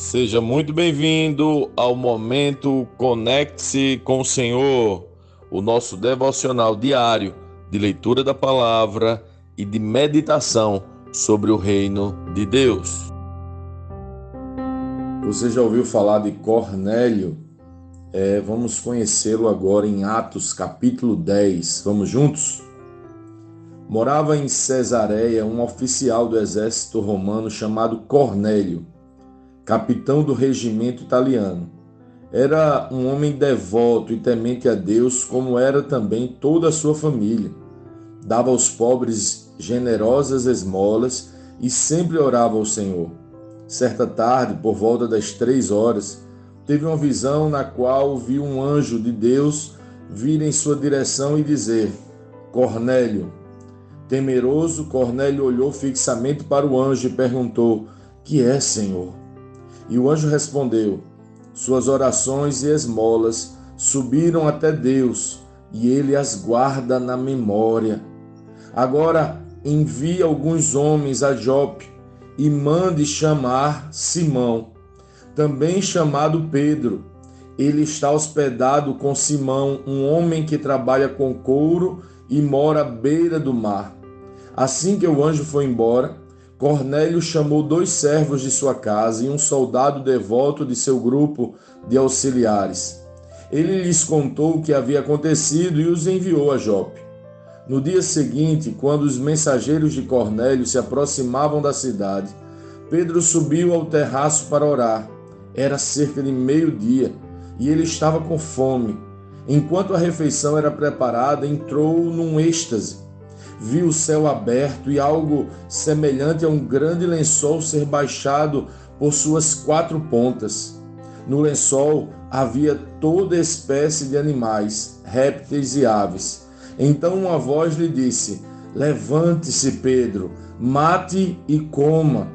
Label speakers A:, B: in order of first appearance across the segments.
A: Seja muito bem-vindo ao momento Conecte-se com o Senhor, o nosso devocional diário de leitura da palavra e de meditação sobre o reino de Deus. Você já ouviu falar de Cornélio? É, vamos conhecê-lo agora em Atos capítulo 10. Vamos juntos? Morava em Cesareia um oficial do exército romano chamado Cornélio capitão do regimento italiano. Era um homem devoto e temente a Deus, como era também toda a sua família. Dava aos pobres generosas esmolas e sempre orava ao Senhor. Certa tarde, por volta das três horas, teve uma visão na qual viu um anjo de Deus vir em sua direção e dizer: Cornélio. Temeroso, Cornélio olhou fixamente para o anjo e perguntou: Que é, Senhor? E o anjo respondeu: Suas orações e esmolas subiram até Deus, e ele as guarda na memória. Agora envie alguns homens a Jope e mande chamar Simão, também chamado Pedro. Ele está hospedado com Simão, um homem que trabalha com couro e mora à beira do mar. Assim que o anjo foi embora, Cornélio chamou dois servos de sua casa e um soldado devoto de seu grupo de auxiliares. Ele lhes contou o que havia acontecido e os enviou a Jope. No dia seguinte, quando os mensageiros de Cornélio se aproximavam da cidade, Pedro subiu ao terraço para orar. Era cerca de meio-dia e ele estava com fome. Enquanto a refeição era preparada, entrou num êxtase viu o céu aberto e algo semelhante a um grande lençol ser baixado por suas quatro pontas. No lençol havia toda espécie de animais, répteis e aves. Então uma voz lhe disse: Levante-se, Pedro, mate e coma.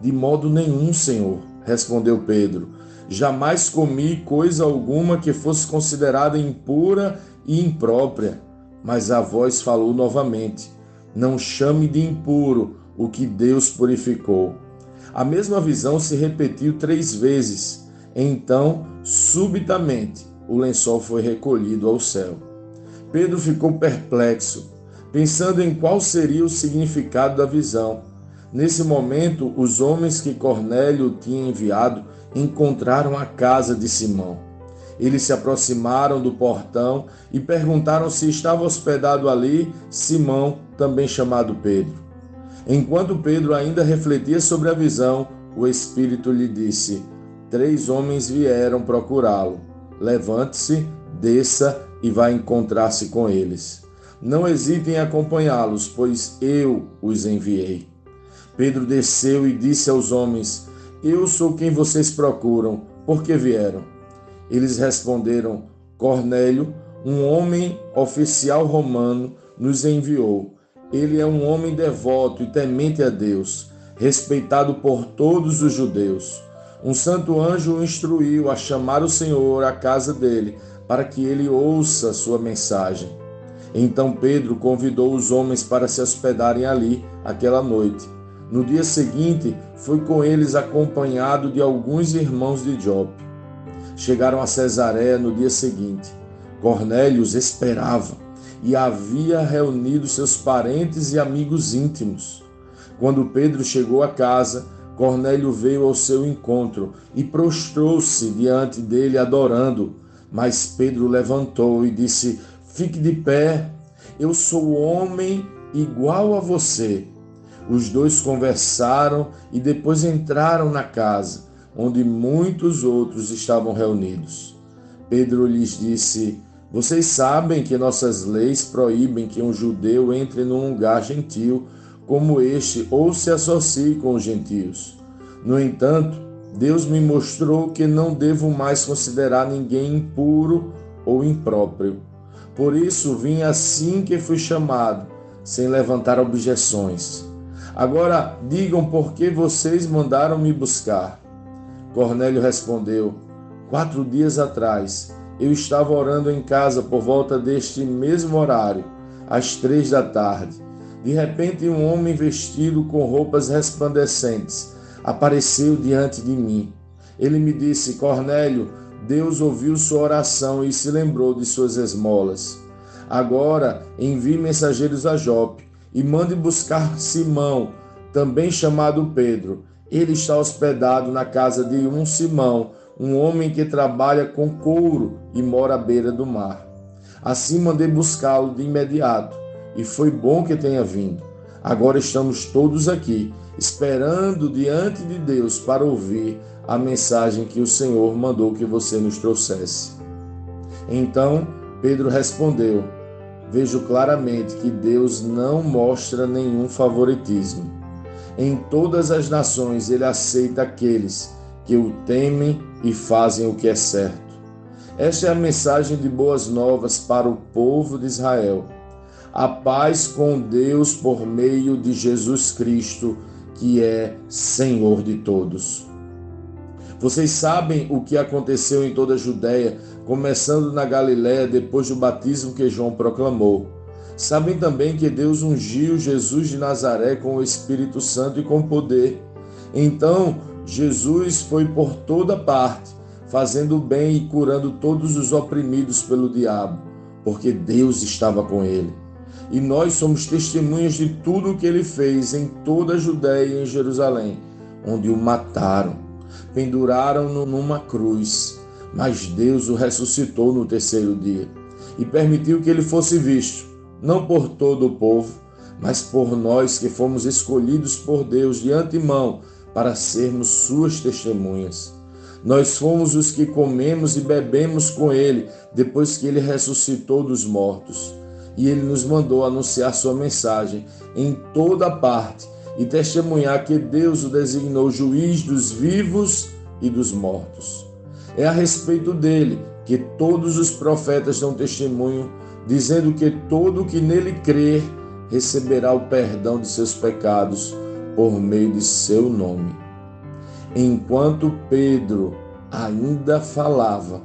A: De modo nenhum, Senhor, respondeu Pedro. Jamais comi coisa alguma que fosse considerada impura e imprópria. Mas a voz falou novamente: Não chame de impuro o que Deus purificou. A mesma visão se repetiu três vezes. Então, subitamente, o lençol foi recolhido ao céu. Pedro ficou perplexo, pensando em qual seria o significado da visão. Nesse momento, os homens que Cornélio tinha enviado encontraram a casa de Simão. Eles se aproximaram do portão e perguntaram se estava hospedado ali Simão, também chamado Pedro. Enquanto Pedro ainda refletia sobre a visão, o Espírito lhe disse: Três homens vieram procurá-lo. Levante-se, desça e vá encontrar-se com eles. Não hesitem em acompanhá-los, pois eu os enviei. Pedro desceu e disse aos homens: Eu sou quem vocês procuram. Por que vieram? Eles responderam: Cornélio, um homem oficial romano, nos enviou. Ele é um homem devoto e temente a Deus, respeitado por todos os judeus. Um santo anjo o instruiu a chamar o Senhor à casa dele, para que ele ouça sua mensagem. Então Pedro convidou os homens para se hospedarem ali aquela noite. No dia seguinte, foi com eles acompanhado de alguns irmãos de Jope chegaram a Cesareia no dia seguinte. Cornélio os esperava e havia reunido seus parentes e amigos íntimos. Quando Pedro chegou à casa, Cornélio veio ao seu encontro e prostrou-se diante dele, adorando. Mas Pedro levantou e disse: Fique de pé, eu sou homem igual a você. Os dois conversaram e depois entraram na casa onde muitos outros estavam reunidos. Pedro lhes disse: Vocês sabem que nossas leis proíbem que um judeu entre num lugar gentil como este ou se associe com os gentios. No entanto, Deus me mostrou que não devo mais considerar ninguém impuro ou impróprio. Por isso vim assim que fui chamado, sem levantar objeções. Agora digam por que vocês mandaram me buscar. Cornélio respondeu: Quatro dias atrás, eu estava orando em casa por volta deste mesmo horário, às três da tarde. De repente, um homem vestido com roupas resplandecentes apareceu diante de mim. Ele me disse: Cornélio, Deus ouviu sua oração e se lembrou de suas esmolas. Agora envie mensageiros a Jope e mande buscar Simão, também chamado Pedro. Ele está hospedado na casa de um Simão, um homem que trabalha com couro e mora à beira do mar. Assim mandei buscá-lo de imediato, e foi bom que tenha vindo. Agora estamos todos aqui, esperando diante de Deus para ouvir a mensagem que o Senhor mandou que você nos trouxesse. Então Pedro respondeu: Vejo claramente que Deus não mostra nenhum favoritismo. Em todas as nações ele aceita aqueles que o temem e fazem o que é certo. Esta é a mensagem de boas novas para o povo de Israel. A paz com Deus por meio de Jesus Cristo, que é Senhor de todos. Vocês sabem o que aconteceu em toda a Judéia, começando na Galiléia depois do batismo que João proclamou. Sabem também que Deus ungiu Jesus de Nazaré com o Espírito Santo e com poder. Então, Jesus foi por toda parte, fazendo bem e curando todos os oprimidos pelo diabo, porque Deus estava com ele. E nós somos testemunhas de tudo o que ele fez em toda a Judéia e em Jerusalém, onde o mataram, penduraram-no numa cruz, mas Deus o ressuscitou no terceiro dia e permitiu que ele fosse visto, não por todo o povo, mas por nós que fomos escolhidos por Deus de antemão para sermos suas testemunhas. Nós fomos os que comemos e bebemos com ele depois que ele ressuscitou dos mortos. E ele nos mandou anunciar sua mensagem em toda parte e testemunhar que Deus o designou juiz dos vivos e dos mortos. É a respeito dele que todos os profetas dão testemunho, dizendo que todo o que nele crer receberá o perdão de seus pecados por meio de seu nome. Enquanto Pedro ainda falava,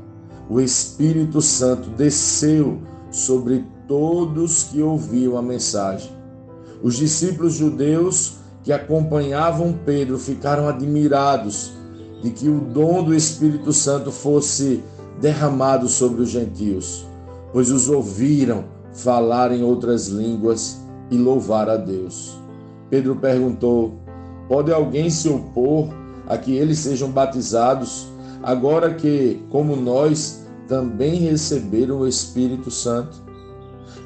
A: o Espírito Santo desceu sobre todos que ouviam a mensagem. Os discípulos judeus que acompanhavam Pedro ficaram admirados de que o dom do Espírito Santo fosse derramado sobre os gentios, pois os ouviram falar em outras línguas e louvar a Deus. Pedro perguntou: Pode alguém se opor a que eles sejam batizados, agora que, como nós, também receberam o Espírito Santo?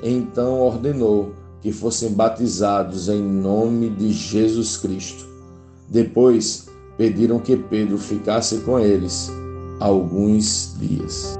A: Então ordenou que fossem batizados em nome de Jesus Cristo. Depois pediram que Pedro ficasse com eles alguns dias.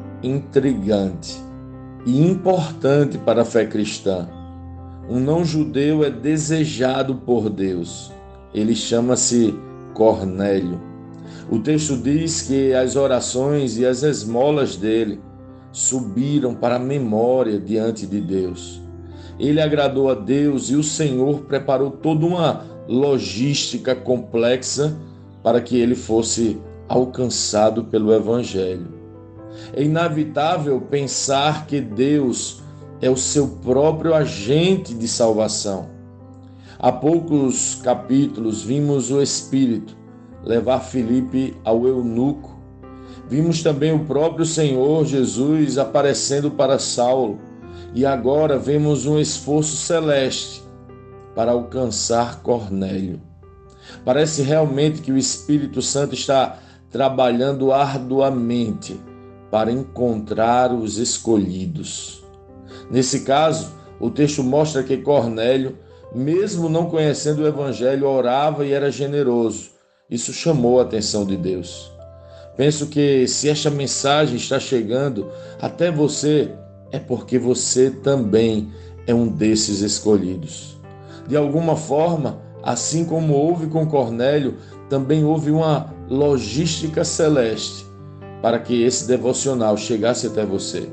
A: intrigante e importante para a fé cristã. Um não-judeu é desejado por Deus. Ele chama-se Cornélio. O texto diz que as orações e as esmolas dele subiram para a memória diante de Deus. Ele agradou a Deus e o Senhor preparou toda uma logística complexa para que ele fosse alcançado pelo Evangelho. É inevitável pensar que Deus é o seu próprio agente de salvação. Há poucos capítulos vimos o Espírito levar Filipe ao eunuco. Vimos também o próprio Senhor Jesus aparecendo para Saulo. E agora vemos um esforço celeste para alcançar Cornélio. Parece realmente que o Espírito Santo está trabalhando arduamente para encontrar os escolhidos. Nesse caso, o texto mostra que Cornélio, mesmo não conhecendo o evangelho, orava e era generoso. Isso chamou a atenção de Deus. Penso que se esta mensagem está chegando até você, é porque você também é um desses escolhidos. De alguma forma, assim como houve com Cornélio, também houve uma logística celeste para que esse devocional chegasse até você.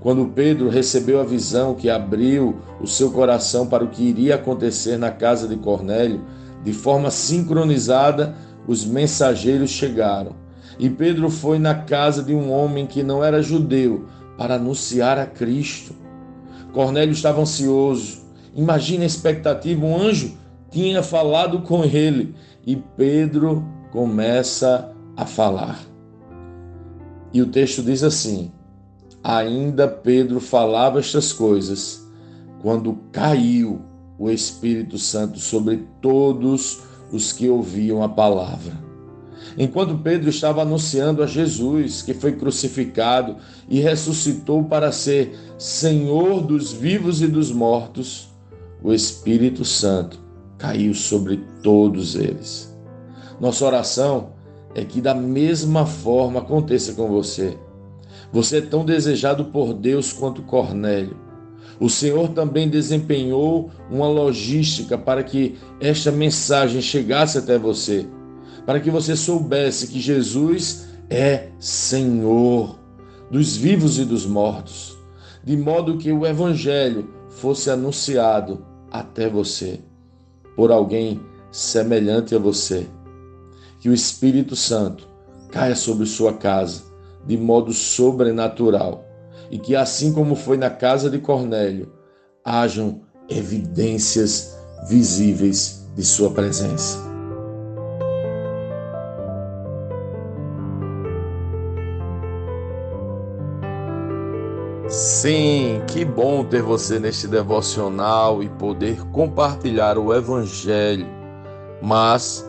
A: Quando Pedro recebeu a visão que abriu o seu coração para o que iria acontecer na casa de Cornélio, de forma sincronizada, os mensageiros chegaram. E Pedro foi na casa de um homem que não era judeu para anunciar a Cristo. Cornélio estava ansioso. Imagina a expectativa, um anjo tinha falado com ele e Pedro começa a falar. E o texto diz assim: Ainda Pedro falava estas coisas quando caiu o Espírito Santo sobre todos os que ouviam a palavra. Enquanto Pedro estava anunciando a Jesus, que foi crucificado e ressuscitou para ser Senhor dos vivos e dos mortos, o Espírito Santo caiu sobre todos eles. Nossa oração é que da mesma forma aconteça com você. Você é tão desejado por Deus quanto Cornélio. O Senhor também desempenhou uma logística para que esta mensagem chegasse até você, para que você soubesse que Jesus é Senhor dos vivos e dos mortos, de modo que o Evangelho fosse anunciado até você por alguém semelhante a você. Que o Espírito Santo caia sobre sua casa de modo sobrenatural e que, assim como foi na casa de Cornélio, hajam evidências visíveis de sua presença. Sim, que bom ter você neste devocional e poder compartilhar o Evangelho. Mas,